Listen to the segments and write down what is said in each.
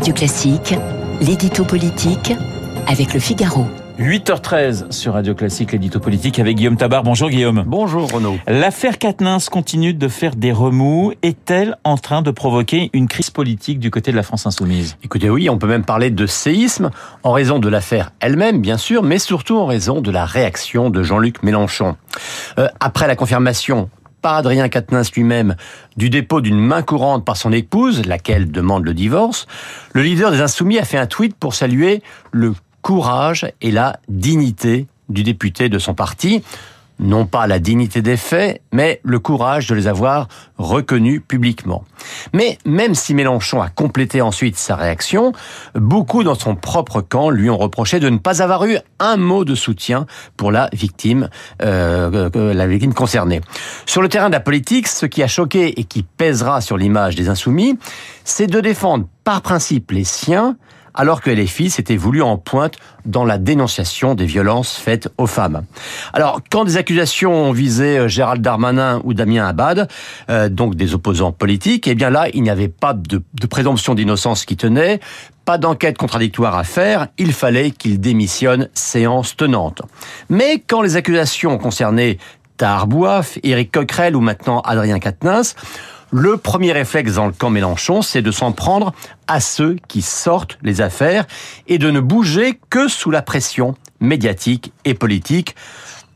Radio Classique, l'édito politique avec le Figaro. 8h13 sur Radio Classique, l'édito politique avec Guillaume Tabar. Bonjour Guillaume. Bonjour Renaud. L'affaire Quatennens continue de faire des remous. Est-elle en train de provoquer une crise politique du côté de la France insoumise? Écoutez, oui, on peut même parler de séisme en raison de l'affaire elle-même, bien sûr, mais surtout en raison de la réaction de Jean-Luc Mélenchon. Euh, après la confirmation par Adrien Quatennens lui-même du dépôt d'une main courante par son épouse, laquelle demande le divorce, le leader des Insoumis a fait un tweet pour saluer le courage et la dignité du député de son parti non pas la dignité des faits, mais le courage de les avoir reconnus publiquement. Mais même si Mélenchon a complété ensuite sa réaction, beaucoup dans son propre camp lui ont reproché de ne pas avoir eu un mot de soutien pour la victime, euh, euh la victime concernée. Sur le terrain de la politique, ce qui a choqué et qui pèsera sur l'image des insoumis, c'est de défendre par principe les siens alors que LFI s'était voulu en pointe dans la dénonciation des violences faites aux femmes. Alors, quand des accusations ont visé euh, Gérald Darmanin ou Damien Abad, euh, donc des opposants politiques, eh bien là, il n'y avait pas de, présomption d'innocence qui tenait, pas d'enquête contradictoire à faire, il fallait qu'il démissionne séance tenante. Mais quand les accusations concernaient Tahar Bouaf, Éric Coquerel ou maintenant Adrien Quatennens, le premier réflexe dans le camp Mélenchon, c'est de s'en prendre à ceux qui sortent les affaires et de ne bouger que sous la pression médiatique et politique.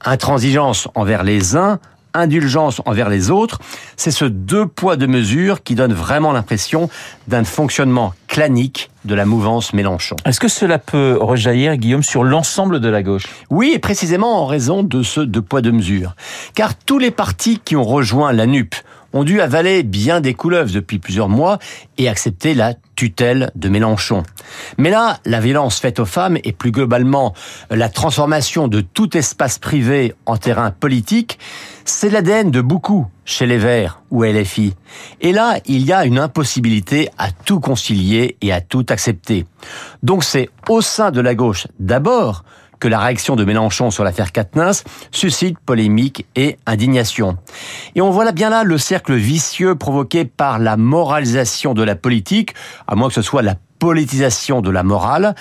Intransigeance envers les uns, indulgence envers les autres, c'est ce deux poids deux mesures qui donne vraiment l'impression d'un fonctionnement clanique de la mouvance Mélenchon. Est-ce que cela peut rejaillir, Guillaume, sur l'ensemble de la gauche? Oui, et précisément en raison de ce deux poids deux mesures. Car tous les partis qui ont rejoint la NUP ont dû avaler bien des couleuvres depuis plusieurs mois et accepter la tutelle de Mélenchon. Mais là, la violence faite aux femmes et plus globalement la transformation de tout espace privé en terrain politique, c'est l'ADN de beaucoup chez les Verts ou LFI. Et là, il y a une impossibilité à tout concilier et à tout accepter. Donc c'est au sein de la gauche d'abord que la réaction de Mélenchon sur l'affaire Katnins suscite polémique et indignation. Et on voit bien là le cercle vicieux provoqué par la moralisation de la politique, à moins que ce soit la politisation de la morale.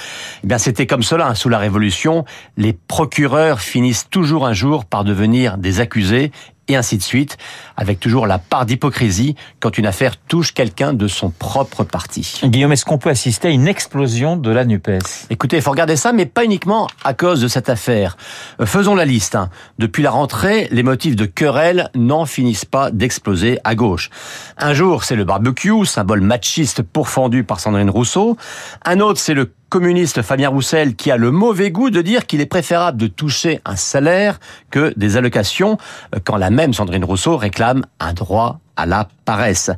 Eh bien, c'était comme cela hein, sous la Révolution. Les procureurs finissent toujours un jour par devenir des accusés et ainsi de suite, avec toujours la part d'hypocrisie quand une affaire touche quelqu'un de son propre parti. Guillaume, est-ce qu'on peut assister à une explosion de la NUPES? Écoutez, il faut regarder ça, mais pas uniquement à cause de cette affaire. Euh, faisons la liste. Hein. Depuis la rentrée, les motifs de querelle n'en finissent pas d'exploser à gauche. Un jour, c'est le barbecue, symbole machiste pourfendu par Sandrine Rousseau. Un autre, c'est le communiste Fabien Roussel qui a le mauvais goût de dire qu'il est préférable de toucher un salaire que des allocations euh, quand la même Sandrine Rousseau réclame un droit à la paresse.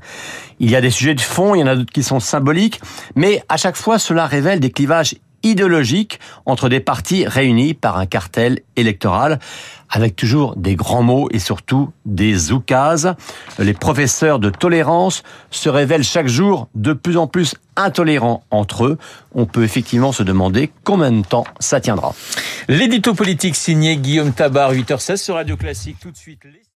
Il y a des sujets de fond, il y en a d'autres qui sont symboliques, mais à chaque fois cela révèle des clivages idéologique entre des partis réunis par un cartel électoral, avec toujours des grands mots et surtout des oukases. Les professeurs de tolérance se révèlent chaque jour de plus en plus intolérants entre eux. On peut effectivement se demander combien de temps ça tiendra. L'édito politique signé Guillaume Tabar, 8h16 sur Radio Classique. Tout de suite.